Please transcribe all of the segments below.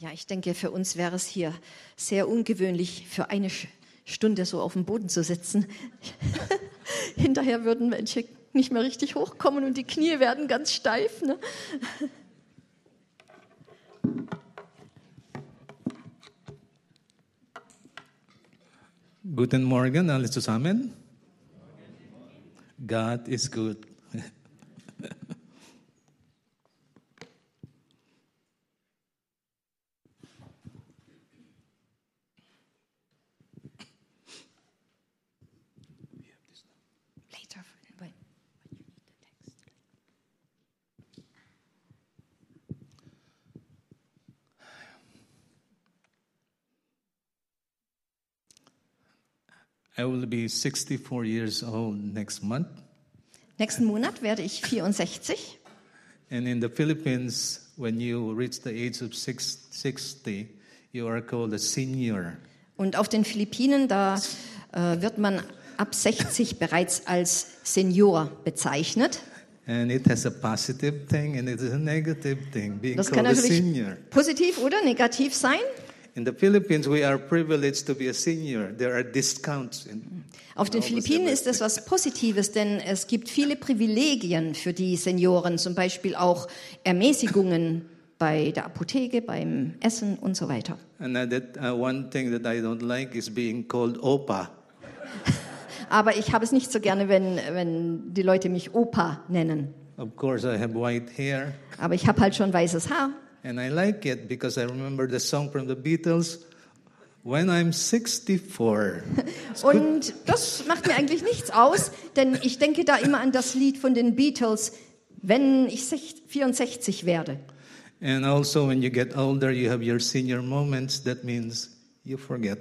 Ja, ich denke, für uns wäre es hier sehr ungewöhnlich, für eine Stunde so auf dem Boden zu sitzen. Hinterher würden Menschen nicht mehr richtig hochkommen und die Knie werden ganz steif. Ne? Guten Morgen alle zusammen. God is good. Later, when- I will be 64 years old next month. Nächsten Monat werde ich 64. And in the Philippines, when you reach the age of six, 60, you are called a senior. Und auf den Philippinen, da äh, wird man ab 60 bereits als Senior bezeichnet. And it has a positive thing and it is a negative thing, being Das kann called a natürlich senior. positiv oder negativ sein. In the Philippines, we are privileged to be a senior. There are discounts. In, Auf den Philippinen ist es was Positives, denn es gibt viele Privilegien für die Senioren, zum Beispiel auch Ermäßigungen bei der Apotheke, beim Essen und so weiter. and that, uh, one thing that I don't like is being called Opa. Aber ich habe es nicht so gerne, wenn, wenn die Leute mich Opa nennen. Of course, I have white hair. Aber ich habe halt schon weißes Haar. And I like it because I remember the song from the Beatles, When I'm 64. Und das macht mir eigentlich nichts aus, denn ich denke da immer an das Lied von den Beatles, wenn ich sech- 64 werde. And also, when you get older, you have your senior moments. That means you forget.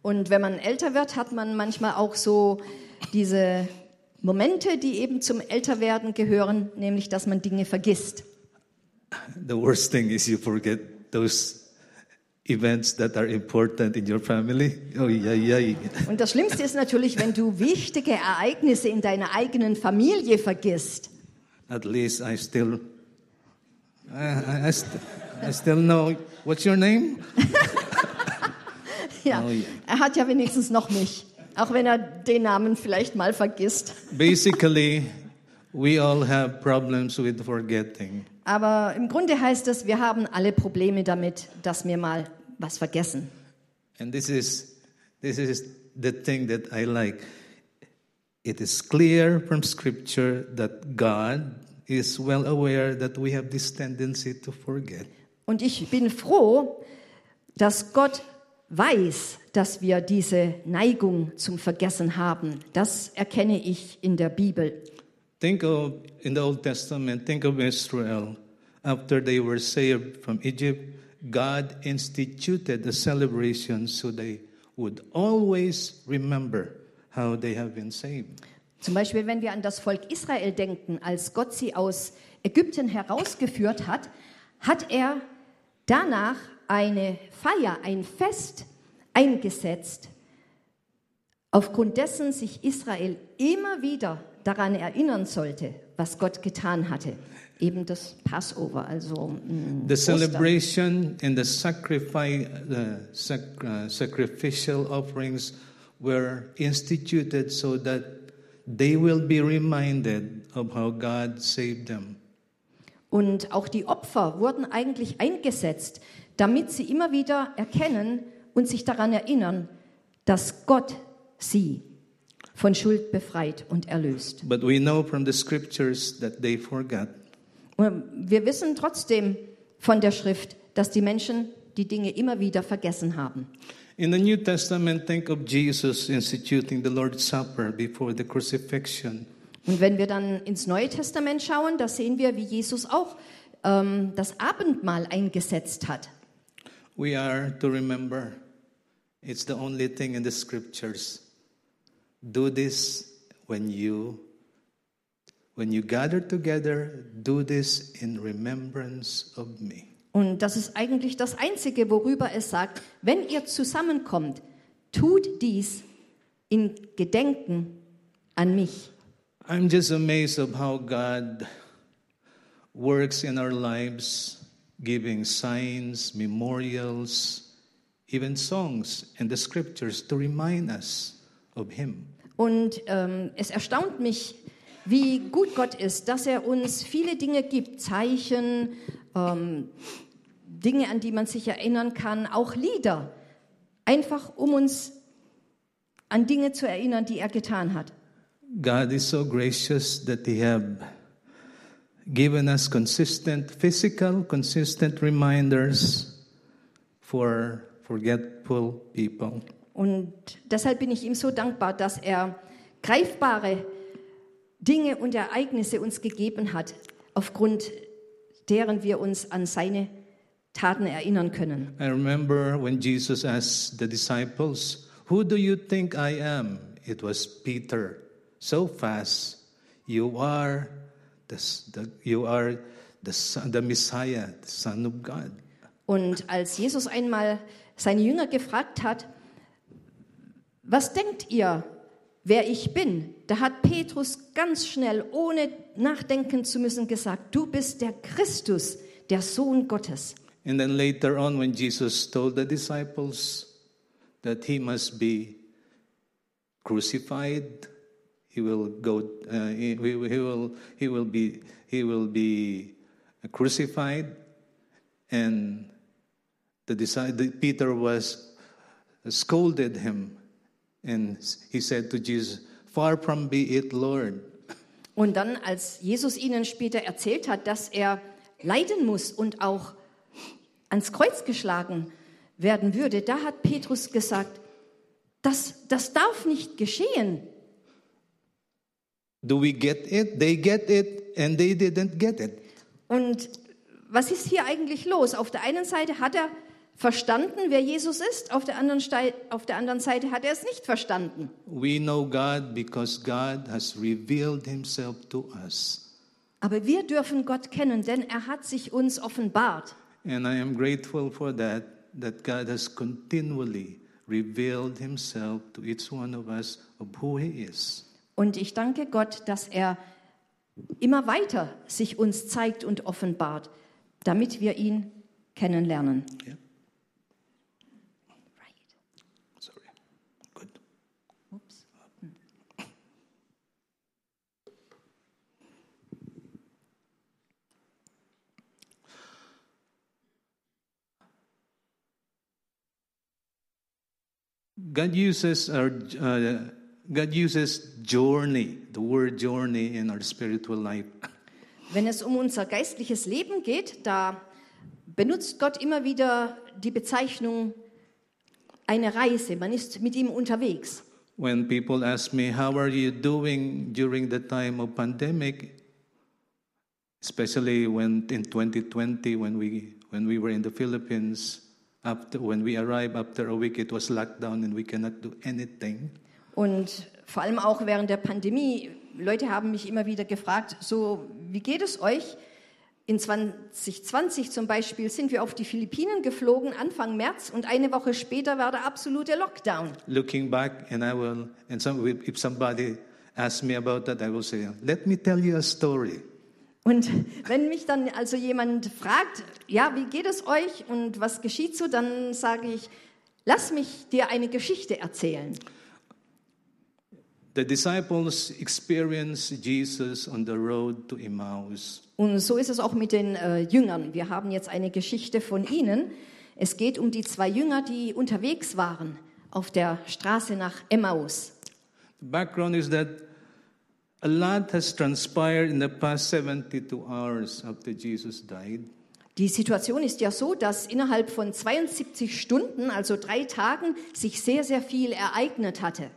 Und wenn man älter wird, hat man manchmal auch so diese Momente, die eben zum Älterwerden gehören, nämlich dass man Dinge vergisst. The worst thing is you forget those events that are important in your family. Oh, yeah, yeah. Und das Schlimmste ist natürlich, wenn du wichtige Ereignisse in deiner eigenen Familie vergisst. At least I still, I, I, st- I still know. What's your name? Ja, Oh, yeah. er hat ja wenigstens noch mich, auch wenn er den Namen vielleicht mal vergisst. Basically, we all have problems with forgetting. Aber im Grunde heißt es, wir haben alle Probleme damit, dass wir mal was vergessen. And this is, this is the thing that I like. It is clear from Scripture that God is well aware that we have this tendency to forget. Und ich bin froh, dass Gott weiß, dass wir diese Neigung zum Vergessen haben. Das erkenne ich in der Bibel. Think of, in the Old Testament, think of Israel. After they were saved from Egypt, God instituted a celebration so they would always remember how they have been saved. Zum Beispiel, wenn wir an das Volk Israel denken, als Gott sie aus Ägypten herausgeführt hat, hat er danach eine Feier, ein Fest eingesetzt, aufgrund dessen sich Israel immer wieder daran erinnern sollte, was Gott getan hatte. Eben das Passover, also mm, The celebration and the, sacrifice, the sac- uh, sacrificial offerings were instituted so that they will be reminded of how God saved them. Und auch die Opfer wurden eigentlich eingesetzt, damit sie immer wieder erkennen und sich daran erinnern, dass Gott sie von Schuld befreit und erlöst. But we know from the scriptures that they forgot. Wir wissen trotzdem von der Schrift, dass die Menschen die Dinge immer wieder vergessen haben. In the New Testament, think of Jesus instituting the Lord's Supper before the crucifixion. Und wenn wir dann ins Neue Testament schauen, da sehen wir, wie Jesus auch ähm, das Abendmahl eingesetzt hat. We are to remember it's the only thing in the scriptures. Do this when you when you gather together, do this in remembrance of me. Und das ist eigentlich das Einzige, worüber es sagt, wenn ihr zusammenkommt, tut dies in Gedenken an mich. I'm just amazed of how God works in our lives giving signs, memorials, even songs and the scriptures to remind us of Him. Und ähm, es erstaunt mich, wie gut Gott ist, dass er uns viele Dinge gibt, Zeichen, ähm, Dinge, an die man sich erinnern kann, auch Lieder, einfach um uns an Dinge zu erinnern, die er getan hat. God is so gracious that He have given us consistent physical, consistent reminders for forgetful people. Und deshalb bin ich ihm so dankbar, dass er greifbare Dinge und Ereignisse uns gegeben hat, aufgrund deren wir uns an seine Taten erinnern können. I remember when Jesus asked the disciples, Who do you think I am? It was Peter. So fast, you are the, the, you are the, son, the Messiah, the Son of God. Und als Jesus einmal seine Jünger gefragt hat, was denkt ihr, wer ich bin? Da hat Petrus ganz schnell, ohne nachdenken zu müssen, gesagt, du bist der Christus, der Sohn Gottes. And then later on, when Jesus told the disciples that he must be crucified, he will go, uh, he, he will, he will be, he will be crucified, and the, disciple, Peter was scolded him, and he said to Jesus, "Far from be it, Lord." Und dann, als Jesus ihnen später erzählt hat, dass er leiden muss und auch ans Kreuz geschlagen werden würde, da hat Petrus gesagt, das, das darf nicht geschehen. Do we get it? They get it, and they didn't get it. Und was ist hier eigentlich los? Auf der einen Seite hat er verstanden, wer Jesus ist, auf der anderen, Stei- auf der anderen Seite hat er es nicht verstanden. We know God because God has revealed himself to us. Aber wir dürfen Gott kennen, denn er hat sich uns offenbart. And I am grateful for that, that God has continually revealed himself to each one of us of who he is. Und ich danke Gott, dass er immer weiter sich uns zeigt und offenbart, damit wir ihn kennenlernen. Yeah. God uses our uh, God uses journey, the word journey in our spiritual life. Wenn es um unser geistliches Leben geht, da benutzt Gott immer wieder die Bezeichnung eine Reise. Man ist mit ihm unterwegs. When people ask me, How are you doing during the time of pandemic? Especially when in 2020, when we, when we were in the Philippines, after, when we arrived after a week, it was lockdown and we cannot do anything. Und vor allem auch während der Pandemie, Leute haben mich immer wieder gefragt, so, wie geht es euch? In 2020 zum Beispiel sind wir auf die Philippinen geflogen, Anfang März, und eine Woche später war der absolute Lockdown. Looking back, and I will, and some, if somebody asks me about that, I will say, Let me tell you a story. Und wenn mich dann also jemand fragt, ja, wie geht es euch und was geschieht so, dann sage ich, lass mich dir eine Geschichte erzählen. The disciples experienced Jesus on the road to Emmaus. Und so ist es auch mit den äh, Jüngern. Wir haben jetzt eine Geschichte von ihnen. Es geht um die zwei Jünger, die unterwegs waren auf der Straße nach Emmaus. The background is that a lot has transpired in the past 72 hours after Jesus died. Die Situation ist ja so, dass innerhalb von 72 Stunden, also drei Tagen, sich sehr, sehr viel ereignet hatte.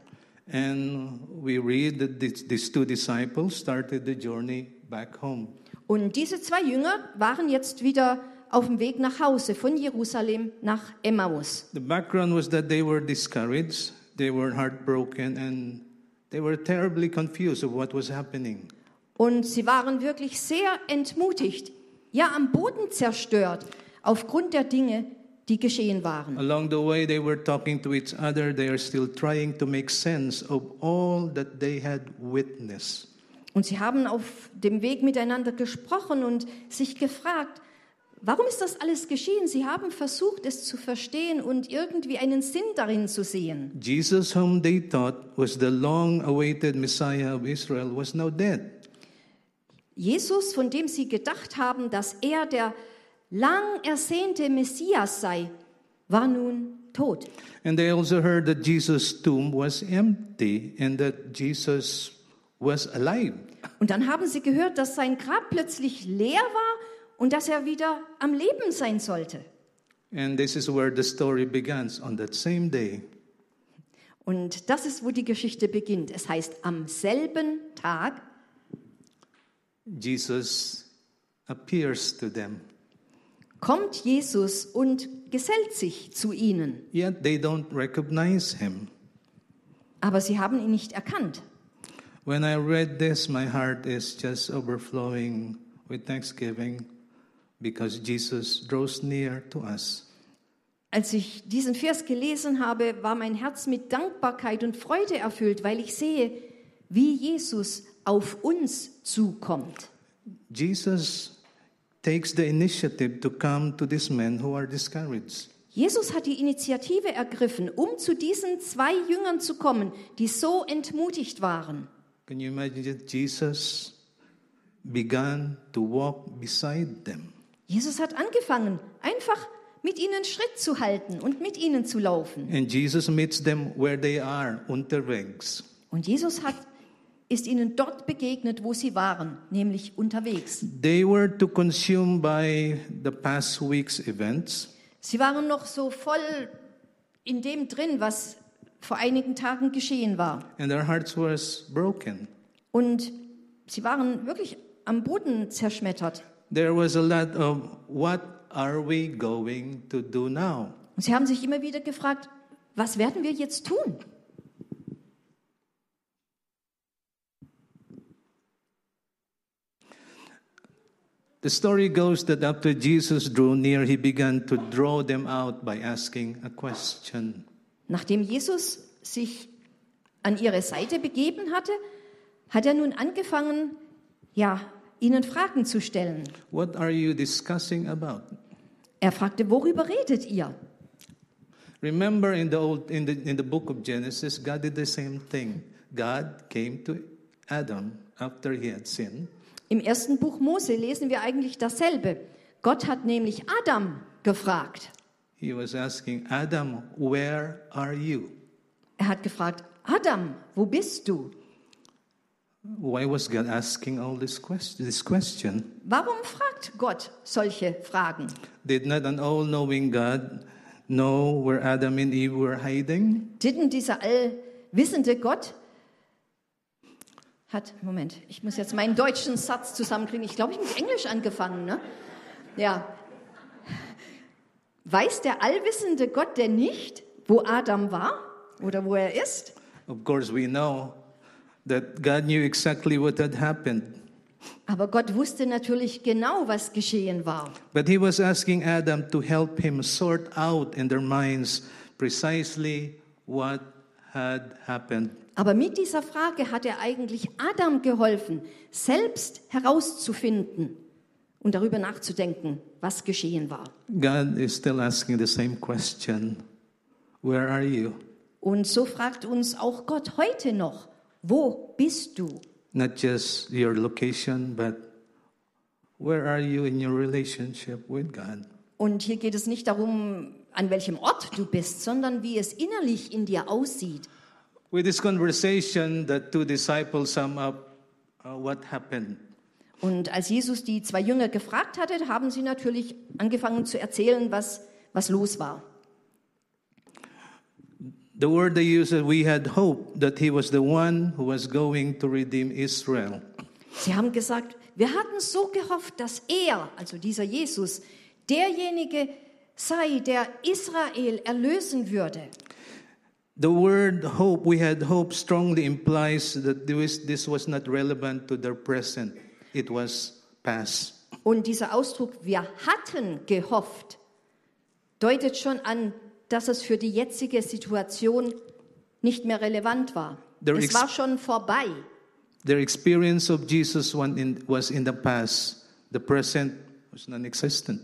And we read that these two disciples started the journey back home. Und diese zwei Jünger waren jetzt wieder auf dem Weg nach Hause von Jerusalem nach Emmaus. The background was that they were discouraged, they were heartbroken, and they were terribly confused of what was happening. Und sie waren wirklich sehr entmutigt, ja am Boden zerstört, aufgrund der Dinge, die geschehen waren. Along the way, they were talking to each other. They are still trying to make sense of all that they had witnessed. Und sie haben auf dem Weg miteinander gesprochen und sich gefragt, Warum ist das alles geschehen? Sie haben versucht, es zu verstehen und irgendwie einen Sinn darin zu sehen. Jesus, whom they thought was the long awaited Messiah of Israel, was now dead. Jesus, von dem sie gedacht haben, dass er der lang ersehnte Messias sei, war nun tot. And they also heard that Jesus' tomb was empty and that Jesus was alive. Und dann haben sie gehört, dass sein Grab plötzlich leer war und dass er wieder am Leben sein sollte. And this is where the story begins on that same day. Und das ist, wo die Geschichte beginnt. Es heißt, am selben Tag Jesus appears to them. kommt Jesus und gesellt sich zu ihnen. Yet they don't recognize him. Aber sie haben ihn nicht erkannt. When I read this, my heart is just overflowing with thanksgiving because Jesus draws near to us. Als ich diesen Vers gelesen habe, war mein Herz mit Dankbarkeit und Freude erfüllt, weil ich sehe, wie Jesus auf uns zukommt. Jesus takes the initiative to come to these men who are discouraged. Jesus hat die Initiative ergriffen, um zu diesen zwei Jüngern zu kommen, die so entmutigt waren. Can you imagine that Jesus began to walk beside them? Jesus hat angefangen, einfach mit ihnen Schritt zu halten und mit ihnen zu laufen. And Jesus meets them where they are, unterwegs. Und Jesus hat, ist ihnen dort begegnet, wo sie waren, nämlich unterwegs. They were too consumed by the past week's events. Sie waren noch so voll in dem drin, was vor einigen Tagen geschehen war. and their hearts was broken. Und sie waren wirklich am Boden zerschmettert. There was a lot of what are we going to do now? Und sie haben sich immer wieder gefragt, was werden wir jetzt tun? The story goes that after Jesus drew near, he began to draw them out by asking a question. Nachdem Jesus sich an ihre Seite begeben hatte, hat er nun angefangen, ja, ihnen Fragen zu stellen. What are you discussing about? Er fragte, worüber redet ihr? Remember in the old in the in the book of Genesis, God did the same thing. God came to Adam after he had sinned Im ersten Buch Mose lesen wir eigentlich dasselbe. Gott hat nämlich Adam gefragt. He was asking, Adam, where are you? Er hat gefragt, Adam, wo bist du? Why was God asking all this question, this question? Warum fragt Gott solche Fragen? Did not an all knowing God know where Adam and Eve were hiding? Didn't dieser allwissende Gott hat, Moment, ich muss jetzt meinen deutschen Satz zusammenkriegen. Ich glaube, ich habe mit Englisch angefangen, ne? Ja. Weiß der allwissende Gott denn nicht, wo Adam war oder wo er ist? Of course, we know that God knew exactly what had happened. Aber Gott wusste natürlich genau, was geschehen war. But he was asking Adam to help him sort out in their minds precisely what had happened. Aber mit dieser Frage hat er eigentlich Adam geholfen, selbst herauszufinden und darüber nachzudenken, was geschehen war. God is still asking the same question Where are you? Und so fragt uns auch Gott heute noch, wo bist du? Not just your location, but where are you in your relationship with God? Und hier geht es nicht darum, an welchem Ort du bist, sondern wie es innerlich in dir aussieht. With this conversation, the two disciples sum up uh, what happened. Und als Jesus die zwei Jünger gefragt hatte, haben sie natürlich angefangen zu erzählen, was, was los war. The word they used is we had hope that he was the one who was going to redeem Israel. Sie haben gesagt, wir hatten so gehofft, dass er, also dieser Jesus, derjenige sei, der Israel erlösen würde. The word hope, we had hope, strongly implies that this, this was not relevant to their present, it was past. Und dieser Ausdruck, wir hatten gehofft, deutet schon an, dass es für die jetzige Situation nicht mehr relevant war. There Es war schon vorbei. Their experience of Jesus was in the past, the present was non existent.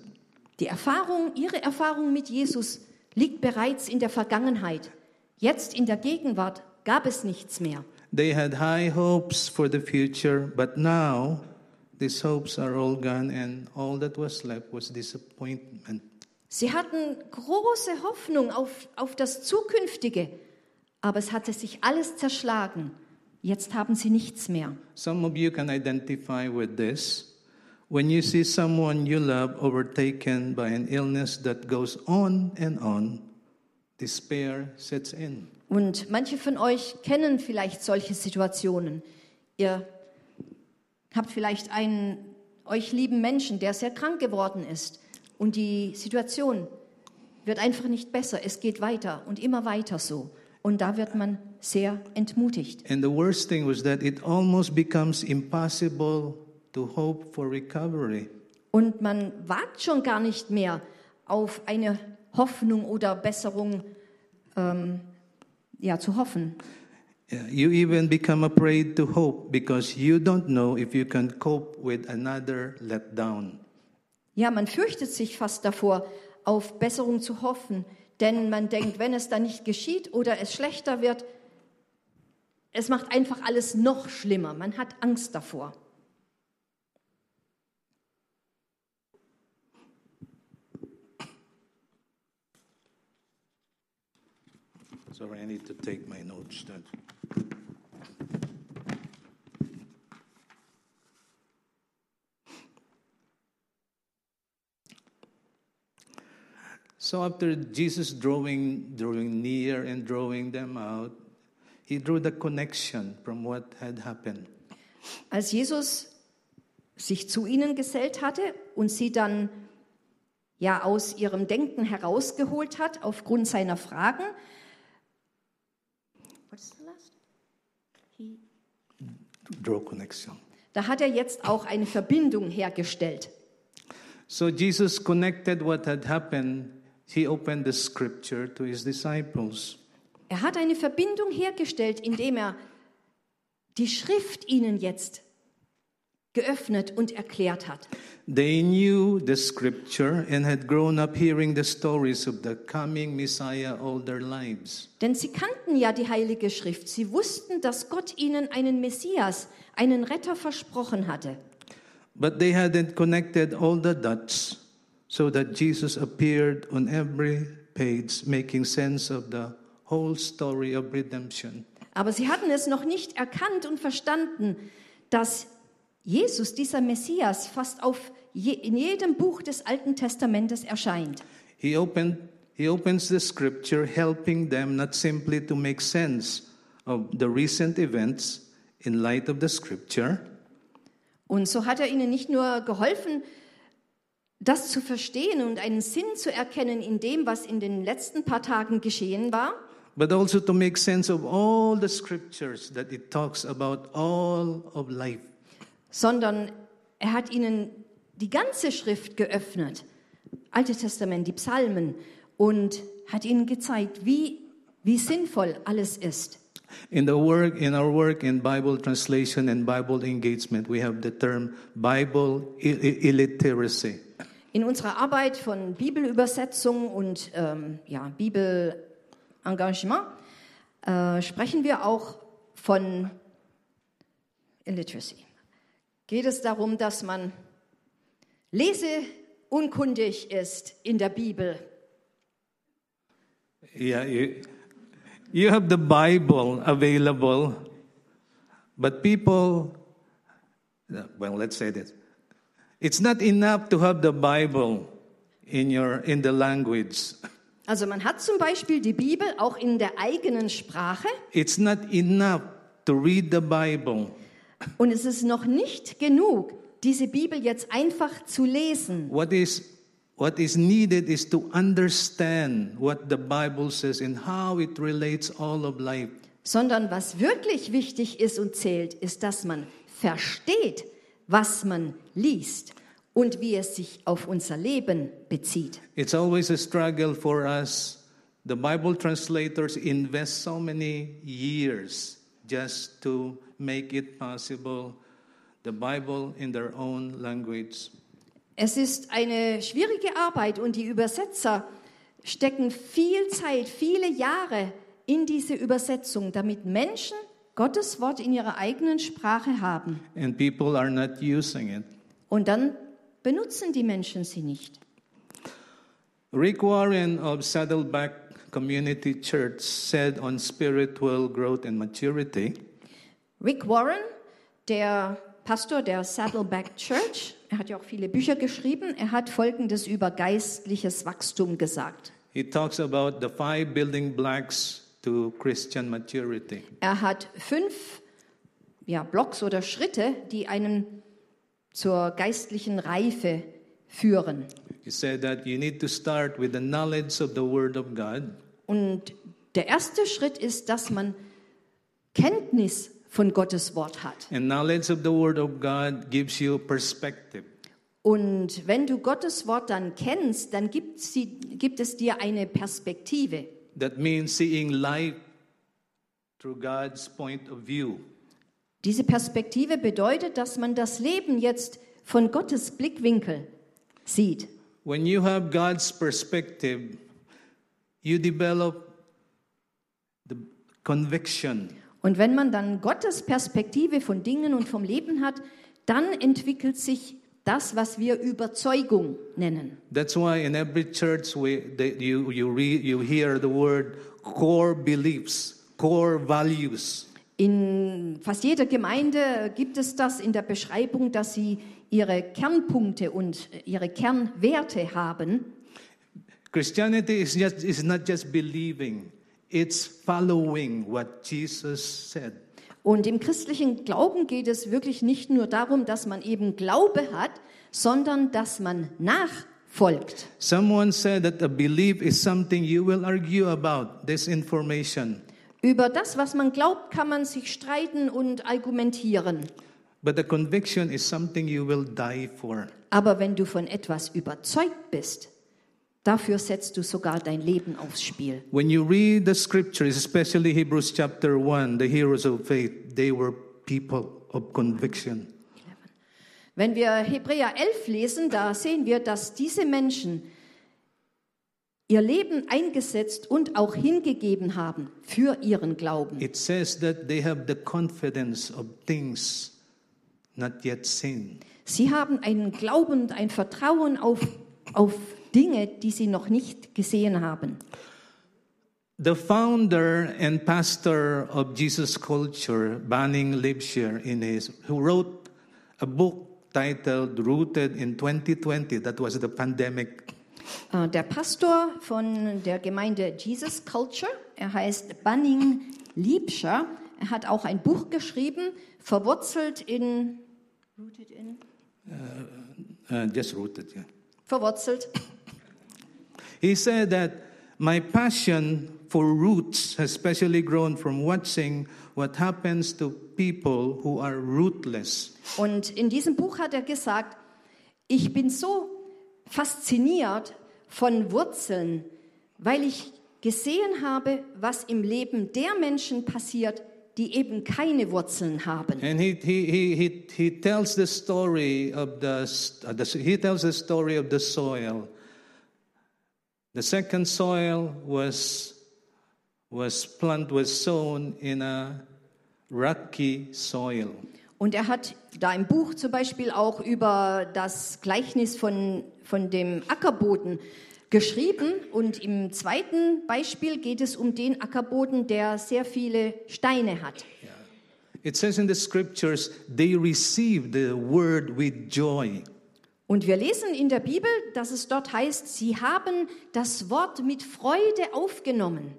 Die Erfahrung, ihre Erfahrung mit Jesus liegt bereits in der Vergangenheit. Jetzt in der Gegenwart gab es nichts mehr. They had high hopes for the future, but now these hopes are all gone, and all that was left was disappointment. Sie hatten große Hoffnung auf, auf das Zukünftige, aber es hatte sich alles zerschlagen. Jetzt haben sie nichts mehr. Some of you can identify with this. When you see someone you love overtaken by an illness that goes on and on, despair sets in. Und manche von euch kennen vielleicht solche Situationen. Ihr habt vielleicht einen euch lieben Menschen, der sehr krank geworden ist und die Situation wird einfach nicht besser. Es geht weiter und immer weiter so. Und da wird man sehr entmutigt. And the worst thing was that it almost becomes impossible to hope for recovery. Und man wagt schon gar nicht mehr auf eine Hoffnung oder Besserung ähm, ja, zu hoffen. You even become afraid to hope because you don't know if you can cope with another letdown. Ja, man fürchtet sich fast davor, auf Besserung zu hoffen, denn man denkt, wenn es dann nicht geschieht oder es schlechter wird, es macht einfach alles noch schlimmer. Man hat Angst davor. Sorry, I need to take my notes. Then. So after Jesus drawing, drawing near and drawing them out, he drew the connection from what had happened. Als Jesus sich zu ihnen gesellt hatte und sie dann ja aus ihrem Denken herausgeholt hat aufgrund seiner Fragen. What's the last? He- Draw connection. Da hat er jetzt auch eine Verbindung hergestellt. So Jesus connected what had happened. He opened the scripture to his disciples. Er hat eine Verbindung hergestellt, indem er die Schrift ihnen jetzt geöffnet und erklärt hat. They knew the scripture and had grown up hearing the stories of the coming Messiah all their lives. Denn sie kannten ja die Heilige Schrift. Sie wussten, dass Gott ihnen einen Messias, einen Retter versprochen hatte. But they hadn't connected all the dots so that Jesus appeared on every page, making sense of the whole story of redemption. Aber sie hatten es noch nicht erkannt und verstanden, dass Jesus, dieser Messias, fast auf je, in jedem Buch des Alten Testamentes erscheint. He, opened, he opens the scripture, helping them not simply to make sense of the recent events in light of the scripture, Und so hat er ihnen nicht nur geholfen, das zu verstehen und einen Sinn zu erkennen in dem, was in den letzten paar Tagen geschehen war, but also to make sense of all the scriptures that it talks about all of life. sondern er hat ihnen die ganze Schrift geöffnet, Alte Testament, die Psalmen, und hat ihnen gezeigt, wie, wie sinnvoll alles ist. In the work, in our work in Bible translation and Bible engagement, we have the term Bible illiteracy. In unserer Arbeit von Bibelübersetzung und ähm, ja, Bibelengagement äh, sprechen wir auch von Illiteracy. Geht es darum, dass man leseunkundig ist in der Bibel? Yeah, you, you have the Bible available, but people, well, let's say this. It's not enough to have the Bible in your in the language. Also man hat zum Beispiel die Bibel auch in der eigenen Sprache It's not enough to read the Bible. und es ist noch nicht genug, diese Bibel jetzt einfach zu lesen. What is what is needed is to understand what the Bible says and how it relates all of life. sondern was wirklich wichtig ist und zählt, ist, dass man versteht, was man liest und wie es sich auf unser Leben bezieht. It's always a struggle for us. The Bible translators invest so many years just to make it possible the Bible in their own language. Es ist eine schwierige Arbeit und die Übersetzer stecken viel Zeit, viele Jahre in diese Übersetzung, damit Menschen Gottes Wort in ihrer eigenen Sprache haben. and people are not using it. Und dann benutzen die Menschen sie nicht. Rick Warren of Saddleback Community Church said on spiritual growth and maturity Rick Warren, der Pastor der Saddleback Church, er hat ja auch viele Bücher geschrieben, er hat Folgendes über geistliches Wachstum gesagt. he talks about the five building blocks to Christian maturity. Er hat fünf ja, Blocks oder Schritte, die einen zur geistlichen Reife führen. He said that you need to start with the knowledge of the Word of God. Und der erste Schritt ist, dass man Kenntnis von Gottes Wort hat. And knowledge of the Word of God gives you perspective. Und wenn du Gottes Wort dann kennst, dann gibt, sie, gibt es dir eine Perspektive. That means seeing life through God's point of view. Diese Perspektive bedeutet, dass man das Leben jetzt von Gottes Blickwinkel sieht. When you have God's perspective, you develop the conviction. Und wenn man dann Gottes Perspektive von Dingen und vom Leben hat, dann entwickelt sich das, was wir Überzeugung nennen. That's why in every church we, they, you, you, read, you hear the word core beliefs, core values. In fast jeder Gemeinde gibt es das in der Beschreibung, dass sie ihre Kernpunkte und ihre Kernwerte haben. Christianity is, just, is not just believing, it's following what Jesus said. Und im christlichen Glauben geht es wirklich nicht nur darum, dass man eben Glaube hat, sondern dass man nachfolgt. Someone said that a belief is something you will argue about, this information. Über das, was man glaubt, kann man sich streiten und argumentieren. But the conviction is something you will die for. Aber wenn du von etwas überzeugt bist, dafür setzt du sogar dein Leben aufs Spiel. When you read the scriptures, especially Hebrews chapter 1, the heroes of faith, they were people of conviction. Wenn wir Hebräer 11 lesen, da sehen wir, dass diese Menschen ihr Leben eingesetzt und auch hingegeben haben für ihren Glauben. It says that they have the confidence of things not yet seen. Sie haben einen Glauben und ein Vertrauen auf, auf Dinge, die sie noch nicht gesehen haben. The founder and pastor of Jesus Culture, Banning Liebscher, in his, who wrote a book titled Rooted in 2020, that was the pandemic. Äh, Der Pastor von der Gemeinde Jesus Culture, er heißt Banning Liebscher, er hat auch ein Buch geschrieben, verwurzelt in, rooted in Uh, just rooted, yeah. verwurzelt. He said that my passion for roots has especially grown from watching what happens to people who are rootless. Und in diesem Buch hat er gesagt, ich bin so fasziniert von Wurzeln, weil ich gesehen habe, was im Leben der Menschen passiert, die eben keine Wurzeln haben. And he, he, he, he, he tells the story of uh, the, he tells the story of the soil. The second soil was, was plant was sown in a rocky soil. Und er hat da im Buch zum Beispiel auch über das Gleichnis von, von dem Ackerboden geschrieben. Und im zweiten Beispiel geht es um den Ackerboden, der sehr viele Steine hat. It says in the scriptures, they received the word with joy. Und wir lesen in der Bibel, dass es dort heißt, sie haben das Wort mit Freude aufgenommen.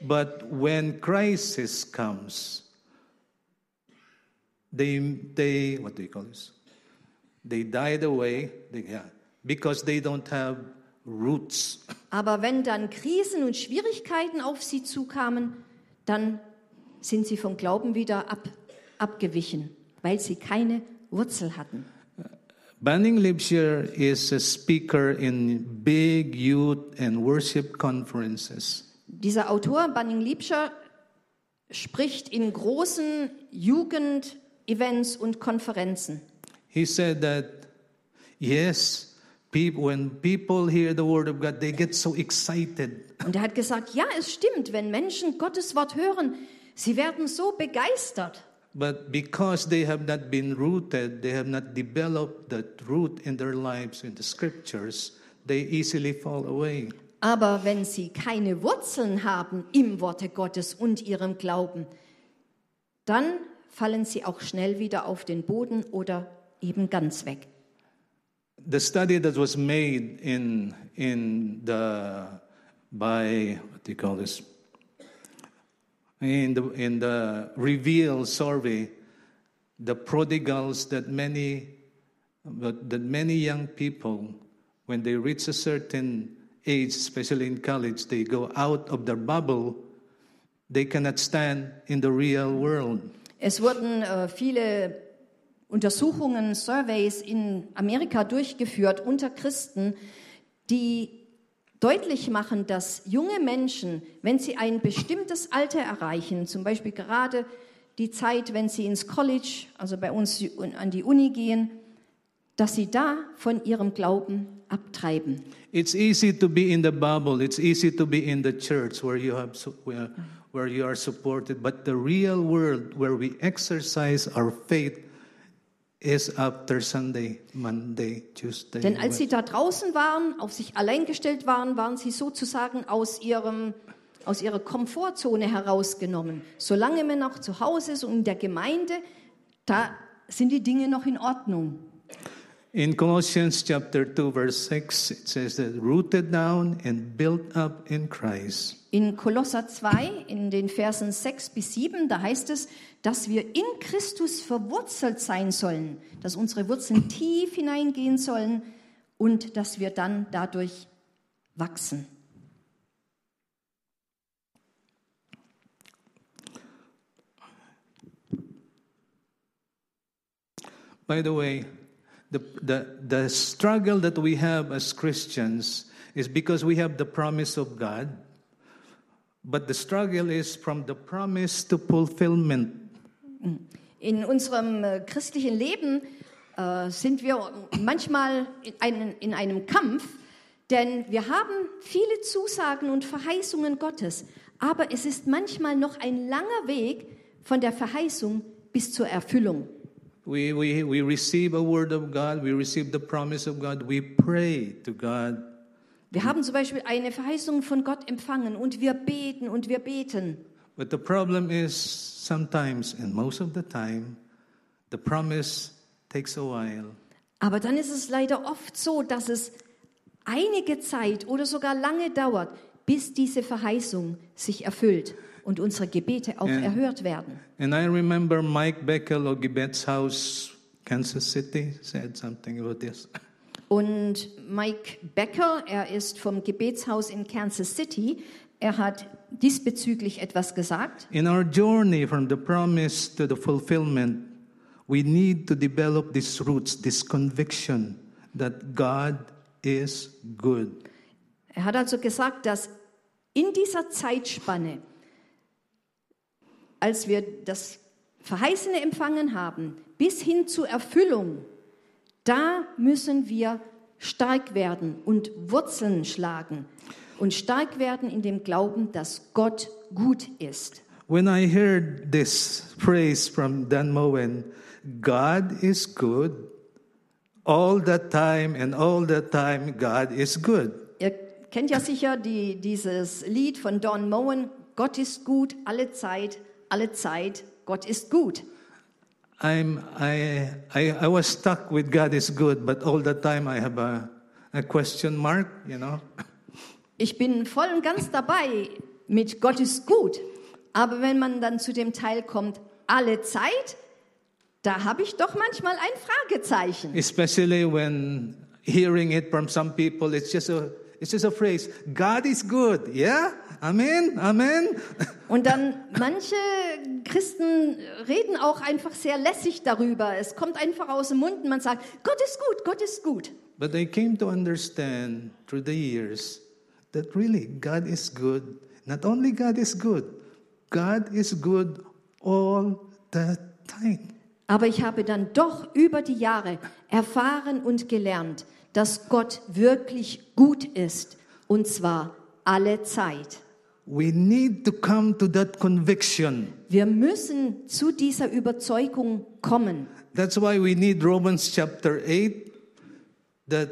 But when crisis comes, they, they what do you call this? They died away they, yeah, because they don't have roots. Aber wenn dann Krisen und Schwierigkeiten auf sie zukamen, dann sind sie vom Glauben wieder ab, abgewichen, weil sie keine Wurzel hatten. Banning Liebscher is a speaker in big youth and worship conferences. Dieser Autor, Banning Liebscher, spricht in großen Jugendevents und Konferenzen. He said that Yes, people, when people hear the word of God, they get so excited. Und er hat gesagt, ja, es stimmt, wenn Menschen Gottes Wort hören, sie werden so begeistert. But because they have not been rooted, they have not developed that root in their lives in the scriptures, they easily fall away. Aber wenn sie keine Wurzeln haben im Worte Gottes und ihrem Glauben, dann fallen sie auch schnell wieder auf den Boden oder eben ganz weg. The study that was made in in the by what do you call this? In the in the reveal survey, the prodigals that many that many young people, when they reach a certain age, especially in college, they go out of their bubble. They cannot stand in the real world. Es wurden äh, viele Untersuchungen, Surveys in Amerika durchgeführt unter Christen, die deutlich machen, dass junge Menschen, wenn sie ein bestimmtes Alter erreichen, zum Beispiel gerade die Zeit, wenn sie ins College, also bei uns an die Uni gehen, dass sie da von ihrem Glauben abtreiben. It's easy to be in the bubble. It's easy to be in the church where you have where, where you are supported. But the real world where we exercise our faith is after Sunday, Monday, Tuesday. Denn als sie da draußen waren, auf sich allein gestellt waren, waren sie sozusagen aus ihrem aus ihrer Komfortzone herausgenommen. Solange man noch zu Hause ist und in der Gemeinde, da sind die Dinge noch in Ordnung. In Colossians chapter 2 verse 6 it says that rooted down and built up in Christ. In Kolosser 2, in den Versen 6 bis 7, da heißt es, dass wir in Christus verwurzelt sein sollen, dass unsere Wurzeln tief hineingehen sollen und dass wir dann dadurch wachsen. By the way, the, the, the struggle that we have as Christians is because we have the promise of God, but the struggle is from the promise to fulfillment. In unserem äh, christlichen Leben äh, sind wir manchmal in, einen, in einem Kampf, denn wir haben viele Zusagen und Verheißungen Gottes, aber es ist manchmal noch ein langer Weg von der Verheißung bis zur Erfüllung. We, we, we receive a word of God, we receive the promise of God, we pray to God, Wir haben zum Beispiel eine Verheißung von Gott empfangen und wir beten und wir beten. but the problem is sometimes, and most of the time, the promise takes a while. Aber dann ist es leider oft so, dass es einige Zeit oder sogar lange dauert, bis diese Verheißung sich erfüllt und unsere Gebete auch Ja. erhört werden. And I remember Mike Beckel of Gibet's House, Kansas City, said something about this. Und Mike Becker, er ist vom Gebetshaus in Kansas City, er hat diesbezüglich etwas gesagt. In our journey from the promise to the fulfillment, we need to develop these roots, this conviction that God is good. Er hat also gesagt, dass in dieser Zeitspanne, als wir das Verheißene empfangen haben, bis hin zur Erfüllung, da müssen wir stark werden und Wurzeln schlagen und stark werden in dem Glauben, dass Gott gut ist. When I heard this phrase from Dan Moen, God is good all the time, and all the time, God is good. Kennt ja sicher die, dieses Lied von Don Moen, Gott ist gut, alle Zeit, alle Zeit, Gott ist gut. I'm, I, I, I was stuck with God is good, but all the time I have a, a question mark, you know. Ich bin voll und ganz dabei mit Gott ist gut. Aber wenn man dann zu dem Teil kommt, alle Zeit, da habe ich doch manchmal ein Fragezeichen. Especially when hearing it from some people, it's just a, it's just a phrase. God is good, yeah? Amen, amen. Und dann manche Christen reden auch einfach sehr lässig darüber. Es kommt einfach aus dem Mund und man sagt, Gott ist gut, Gott ist gut. But I came to understand through the years that really God is good. Not only God is good, God is good all the time. Aber ich habe dann doch über die Jahre erfahren und gelernt, dass Gott wirklich gut ist, und zwar alle Zeit. We need to come to that conviction. Wir müssen zu dieser Überzeugung kommen. That's why we need Romans chapter 8 that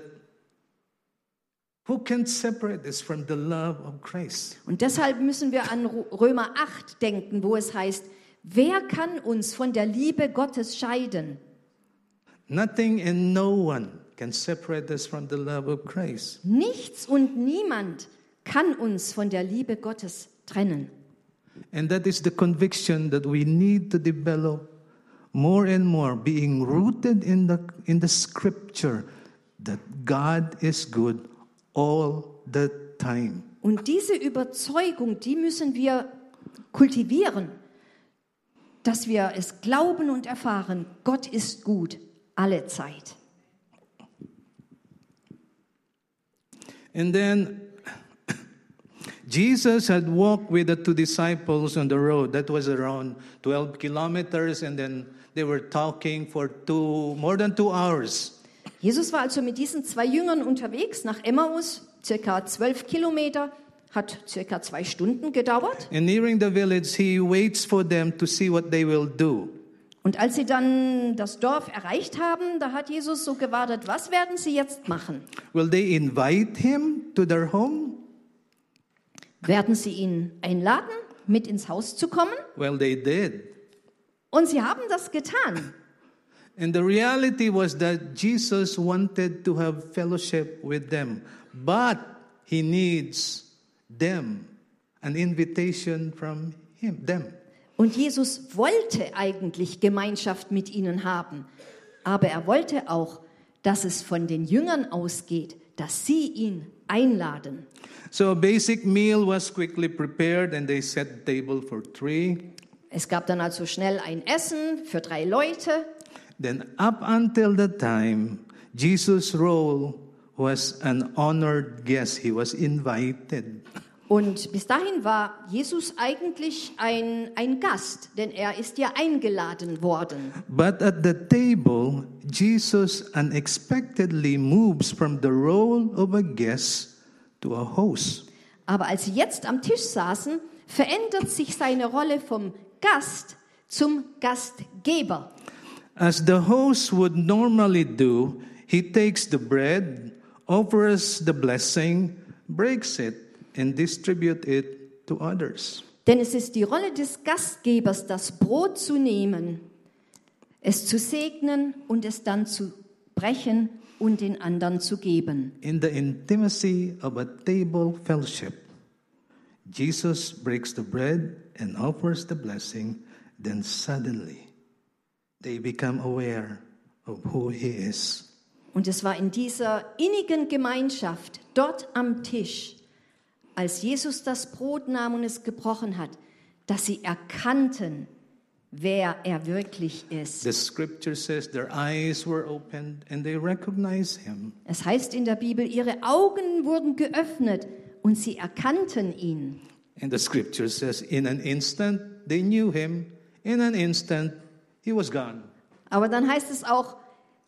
who can separate us from the love of Christ? Und deshalb müssen wir an Römer 8 denken, wo es heißt, wer kann uns von der Liebe Gottes scheiden? Nothing and no one can separate us from the love of Christ. Nichts und niemand kann uns von der Liebe Gottes trennen. And that is the conviction that we need to develop more and more, being rooted in the, in the scripture that God is good all the time. Und diese Überzeugung, die müssen wir kultivieren, dass wir es glauben und erfahren, Gott ist gut alle Zeit. And then Jesus had walked with the two disciples on the road. That was around 12 kilometers, and then they were talking for two, more than two hours. Jesus war also mit diesen zwei Jüngern unterwegs nach Emmaus, circa zwölf Kilometer, hat circa zwei Stunden gedauert. And nearing the village, he waits for them to see what they will do. Und als sie dann das Dorf erreicht haben, da hat Jesus so gewartet, was werden sie jetzt machen? Will they invite him to their home? Werden sie ihn einladen, mit ins Haus zu kommen? Well, they did. Und sie haben das getan. And the reality was that Jesus wanted to have fellowship with them, but he needs them, an invitation from him, them. Und Jesus wollte eigentlich Gemeinschaft mit ihnen haben, aber er wollte auch, dass es von den Jüngern ausgeht, dass sie ihn einladen. So a basic meal was quickly prepared, and they set table for three. Es gab dann also schnell ein Essen für drei Leute. Then, up until the time, Jesus' role was an honored guest. He was invited. Und bis dahin war Jesus eigentlich ein, ein Gast, denn er ist ja eingeladen worden. But at the table, Jesus unexpectedly moves from the role of a guest to a host. Aber als sie jetzt am Tisch saßen, verändert sich seine Rolle vom Gast zum Gastgeber. As the host would normally do, he takes the bread, offers the blessing, breaks it, and distribute it to others. Denn es ist die Rolle des Gastgebers, das Brot zu nehmen, es zu segnen und es dann zu brechen und den anderen zu geben. In the intimacy of a table fellowship, Jesus breaks the bread and offers the blessing, then suddenly they become aware of who he is. Und es war in dieser innigen Gemeinschaft dort am Tisch, als Jesus das Brot nahm und es gebrochen hat, dass sie erkannten, wer er wirklich ist. The scripture says their eyes were opened and they recognized him. Es heißt in der Bibel, ihre Augen wurden geöffnet und sie erkannten ihn. And the scripture says, in an instant they knew him, in an instant he was gone. Aber dann heißt es auch,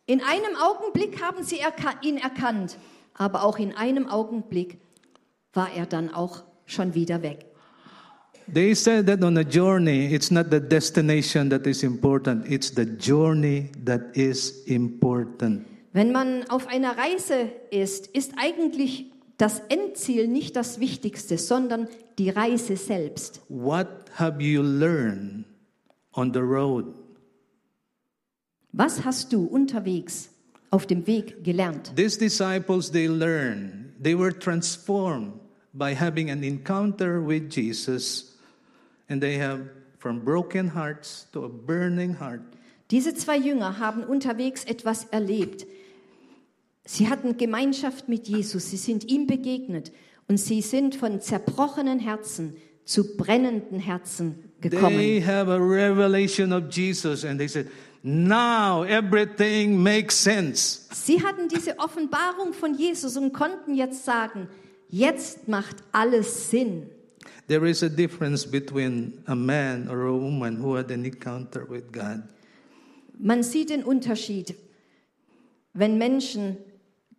in einem Augenblick haben sie ihn erkannt, aber auch in einem Augenblick war er dann auch schon wieder weg. They said that on a journey, it's not the destination that is important, it's the journey that is important. Wenn man auf einer Reise ist, ist eigentlich das Endziel nicht das Wichtigste, sondern die Reise selbst. What have you learned on the road? Was hast du unterwegs auf dem Weg gelernt? These disciples, they learned, they were transformed by having an encounter with Jesus, and they have from broken hearts to a burning heart. Diese zwei Jünger haben unterwegs etwas erlebt. Sie hatten Gemeinschaft mit Jesus, sie sind ihm begegnet und sie sind von zerbrochenen Herzen zu brennenden Herzen gekommen. They have a revelation of Jesus, and they said, Now everything makes sense. Sie hatten diese Offenbarung von Jesus und konnten jetzt sagen, jetzt macht alles Sinn. There is a difference between a man or a woman who had an encounter with God Man sieht den Unterschied, wenn Menschen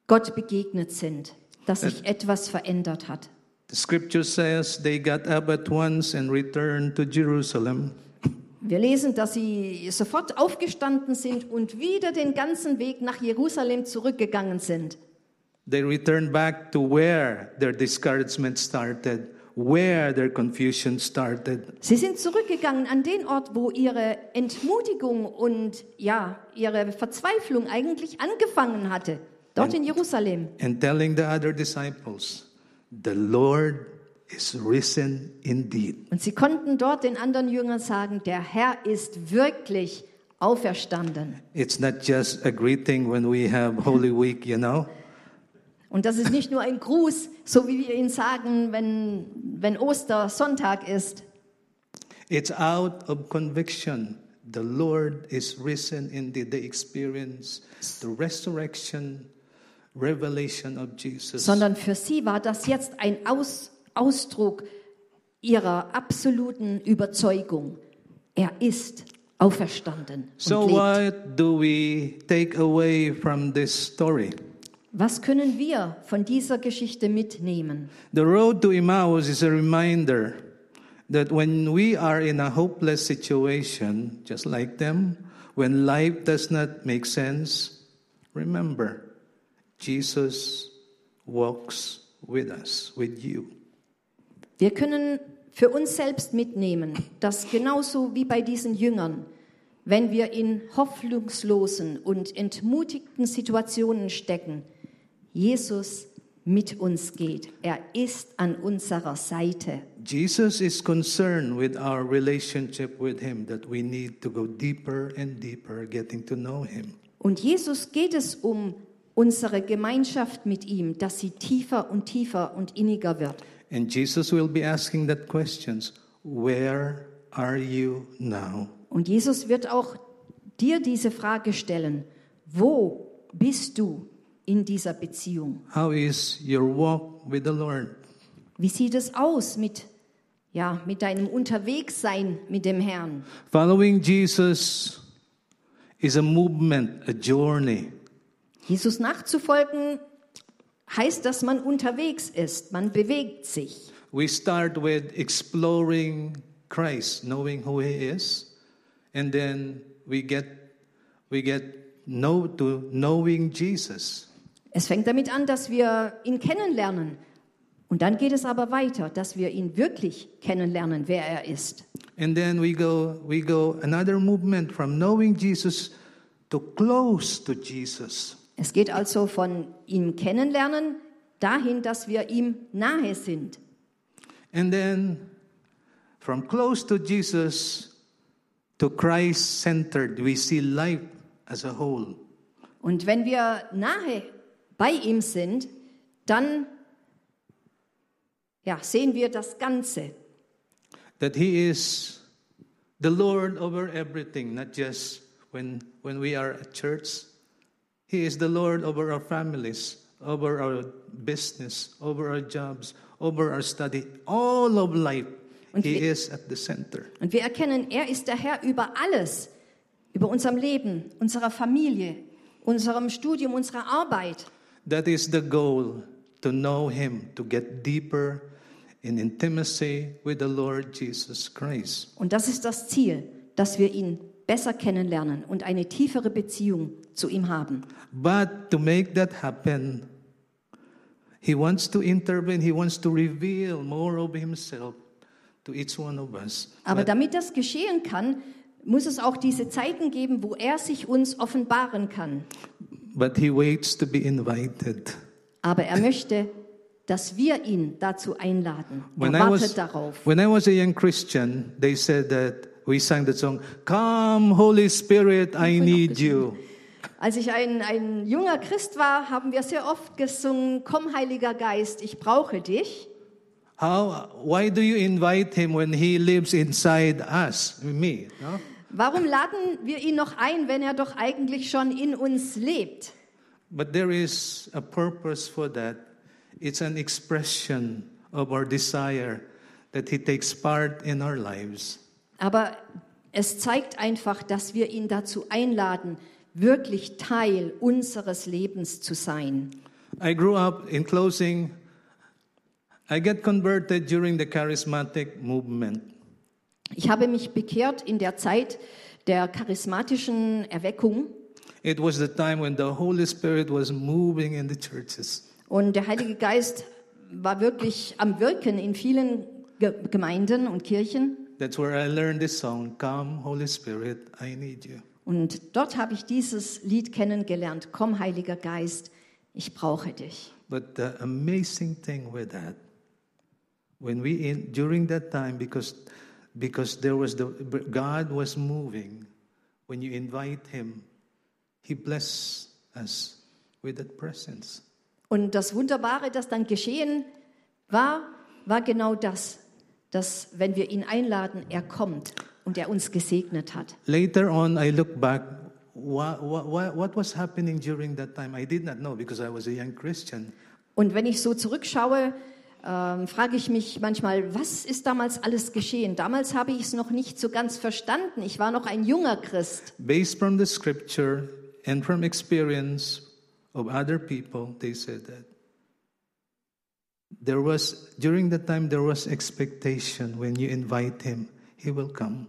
Gott begegnet sind, dass sich etwas verändert hat. The scripture says they got up at once and returned to Jerusalem. Wir lesen, dass sie sofort aufgestanden sind und wieder den ganzen Weg nach Jerusalem zurückgegangen sind. They returned back to where their discouragement started, where their confusion started. Sie sind zurückgegangen an den Ort, wo ihre Entmutigung und ja, ihre Verzweiflung eigentlich angefangen hatte. Dort in Jerusalem. and telling the other disciples, The Lord is risen indeed. Und sie konnten dort den anderen Jüngern sagen, der Herr ist wirklich auferstanden. It's not just a greeting when we have Holy Week, you know. Und das ist nicht nur ein Gruß, so wie wir ihn sagen, wenn, wenn Ostersonntag ist. It's out of conviction. The Lord is risen indeed. They experience the resurrection, revelation of Jesus. sondern für sie war das jetzt ein Aus, Ausdruck ihrer absoluten Überzeugung. Er ist auferstanden So, lebt. what do we take away from this story? Was können wir von dieser Geschichte mitnehmen? The road to Emmaus is a reminder that when we are in a hopeless situation, just like them, when life does not make sense, remember, Jesus walks with us, with you. Wir können für uns selbst mitnehmen, dass genauso wie bei diesen Jüngern, wenn wir in hoffnungslosen und entmutigten Situationen stecken, Jesus mit uns geht. Er ist an unserer Seite. Jesus is concerned with our relationship with Him, that we need to go deeper and deeper, getting to know Him. Und Jesus geht es um unsere Gemeinschaft mit ihm, dass sie tiefer und tiefer und inniger wird. And Jesus will be asking that questions Where are you now? Und Jesus wird auch dir diese Frage stellen. Wo bist du in dieser Beziehung? How is your walk with the Lord? Wie sieht es aus mit, ja, mit deinem Unterwegssein mit dem Herrn? Following Jesus is a movement, a journey. Jesus nachzufolgen heißt, dass man unterwegs ist, man bewegt sich. We start with exploring Christ, knowing who He is, and then we get we get know to knowing Jesus. Es fängt damit an, dass wir ihn kennenlernen. Und dann geht es aber weiter, dass wir ihn wirklich kennenlernen, wer er ist. And then we go we go another movement from knowing Jesus to close to Jesus. Es geht also von ihm kennenlernen dahin, dass wir ihm nahe sind. And then from close to Jesus to Christ centered, we see life as a whole. Und wenn wir nahe bei ihm sind, dann ja, sehen wir das Ganze. That He is the Lord over everything, not just when, when we are at church. He is the Lord over our families, over our business, over our jobs, over our study, all of life. Und he wir- is at the center. Und wir erkennen, er ist der Herr über alles, über unserem Leben, unserer Familie, unserem Studium, unserer Arbeit. That is the goal to know Him, to get deeper in intimacy with the Lord Jesus Christ. Und das ist das Ziel, dass wir ihn besser kennenlernen und eine tiefere Beziehung zu ihm haben. But to make that happen, He wants to intervene, He wants to reveal more of Himself to each one of us. Aber But, damit das geschehen kann, muss es auch diese Zeiten geben, wo er sich uns offenbaren kann. But He waits to be invited. Aber er möchte, dass wir ihn dazu einladen. Er When I, wartet was, darauf. when I was a young Christian, they said that we sang the song, Come, Holy Spirit, I need you. Als ich ein, ein junger Christ war, haben wir sehr oft gesungen, Komm, Heiliger Geist, ich brauche dich. How, why do you invite him when he lives inside us, me? No? Warum laden wir ihn noch ein, wenn er doch eigentlich schon in uns lebt? But there is a purpose for that. It's an expression of our desire that he takes part in our lives. Aber Es zeigt einfach, dass wir ihn dazu einladen, wirklich Teil unseres Lebens zu sein. I grew up, in closing, I get converted during the charismatic movement. Ich habe mich bekehrt in der Zeit der charismatischen Erweckung It was the time when the Holy Spirit was moving in the churches. und der Heilige Geist war wirklich am Wirken in vielen Ge Gemeinden und Kirchen. That's where I learned this song, Come, Holy Spirit, I need you. Und dort habe ich dieses Lied kennengelernt. Komm, Heiliger Geist, ich brauche dich. But the amazing thing with that, when we in during that time, because because there was the God was moving, when you invite Him, He bless us with that presence. Und das Wunderbare, das dann geschehen war, war genau das, dass wenn wir ihn einladen, er kommt und er uns gesegnet hat. Later on, I look back. What, what, what was happening during that time? I did not know because I was a young Christian. Und wenn ich so zurückschaue, ähm, frage ich mich manchmal, was ist damals alles geschehen? Damals habe ich es noch nicht so ganz verstanden. Ich war noch ein junger Christ. Based from the scripture and from experience of other people, they said that there was, during that time, there was expectation when you invite him, he will come.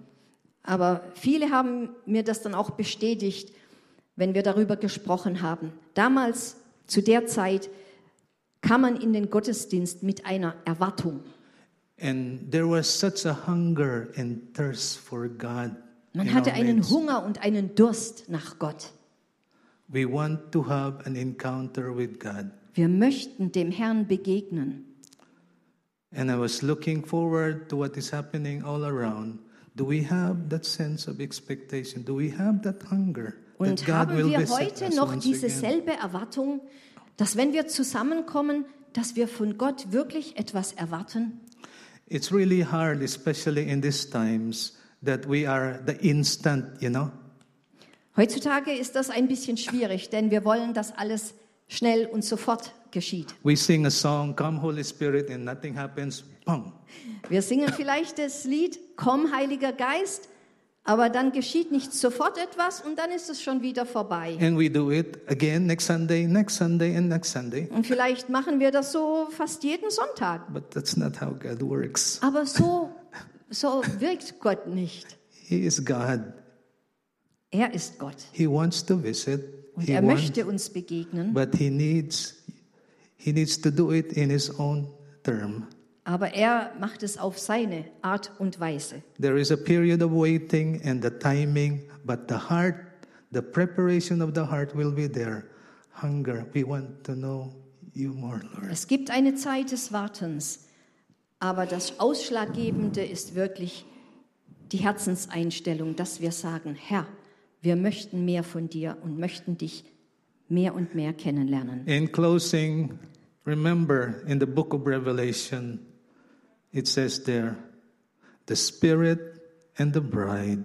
Aber viele haben mir das dann auch bestätigt, wenn wir darüber gesprochen haben. Damals, zu der Zeit, kam man in den Gottesdienst mit einer Erwartung. And there was such a hunger and thirst for God. Man hatte einen. Hunger und einen Durst nach Gott. We want to have an encounter with God. Wir möchten dem Herrn begegnen. And I was looking forward to what is happening all around. Do we have that sense of expectation? Do we have that hunger that Und God haben will wir visit heute noch diese again? selbe Erwartung, dass wenn wir zusammenkommen, dass wir von Gott wirklich etwas erwarten? It's really hard, especially in these times, that we are the instant, you know. Heutzutage ist das ein bisschen schwierig, denn wir wollen, dass alles schnell und sofort geschieht. We sing a song, Come Holy Spirit, and nothing happens. Pong. Wir singen vielleicht das Lied Komm, Heiliger Geist, aber dann geschieht nicht sofort etwas und dann ist es schon wieder vorbei. And we do it again next Sunday, next Sunday, and next Sunday. Und vielleicht machen wir das so fast jeden Sonntag. But that's not how God works. Aber so, so wirkt Gott nicht. He is God. Er ist Gott. He wants to visit. Und He er wants, möchte uns begegnen. but he needs he needs to do it in his own term. Aber er macht es auf seine Art und Weise. There is a period of waiting and the timing, but the heart, the preparation of the heart will be there. Hunger. We want to know you more, Lord. Es gibt eine Zeit des Wartens, aber das Ausschlaggebende ist wirklich die Herzenseinstellung, dass wir sagen, Herr, wir möchten mehr von dir und möchten dich mehr und mehr kennenlernen. In closing, remember in the book of Revelation, it says there, the Spirit and the bride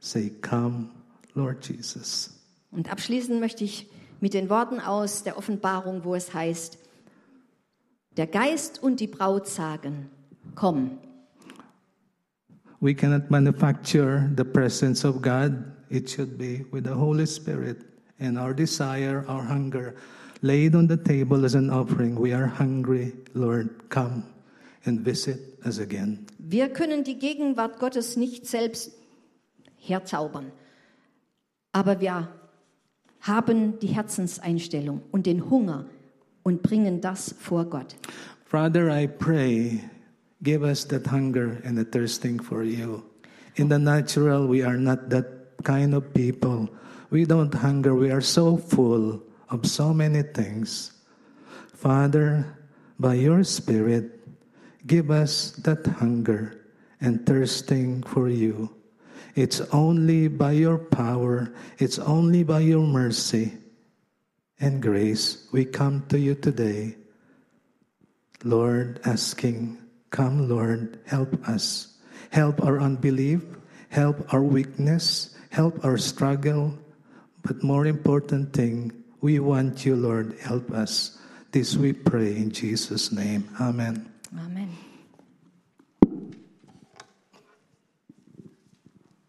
say, Come, Lord Jesus. Und abschließen möchte ich mit den Worten aus der Offenbarung, wo es heißt, der Geist und die Braut sagen, komm. We cannot manufacture the presence of God. It should be with the Holy Spirit and our desire, our hunger, laid on the table as an offering. We are hungry, Lord. Come and visit us again. Wir können die Gegenwart Gottes nicht selbst herzaubern, aber wir haben die Herzenseinstellung und den Hunger und bringen das vor Gott. Father, I pray, give us that hunger and the thirsting for you. In the natural, we are not that kind of people. We don't hunger. We are so full of so many things. Father, by your Spirit, give us that hunger and thirsting for you. It's only by your power, it's only by your mercy and grace we come to you today. Lord, asking, Come, Lord, help us. Help our unbelief, help our weakness, help our struggle. But more important thing, we want you, Lord, help us. This we pray in Jesus' name. Amen. Amen.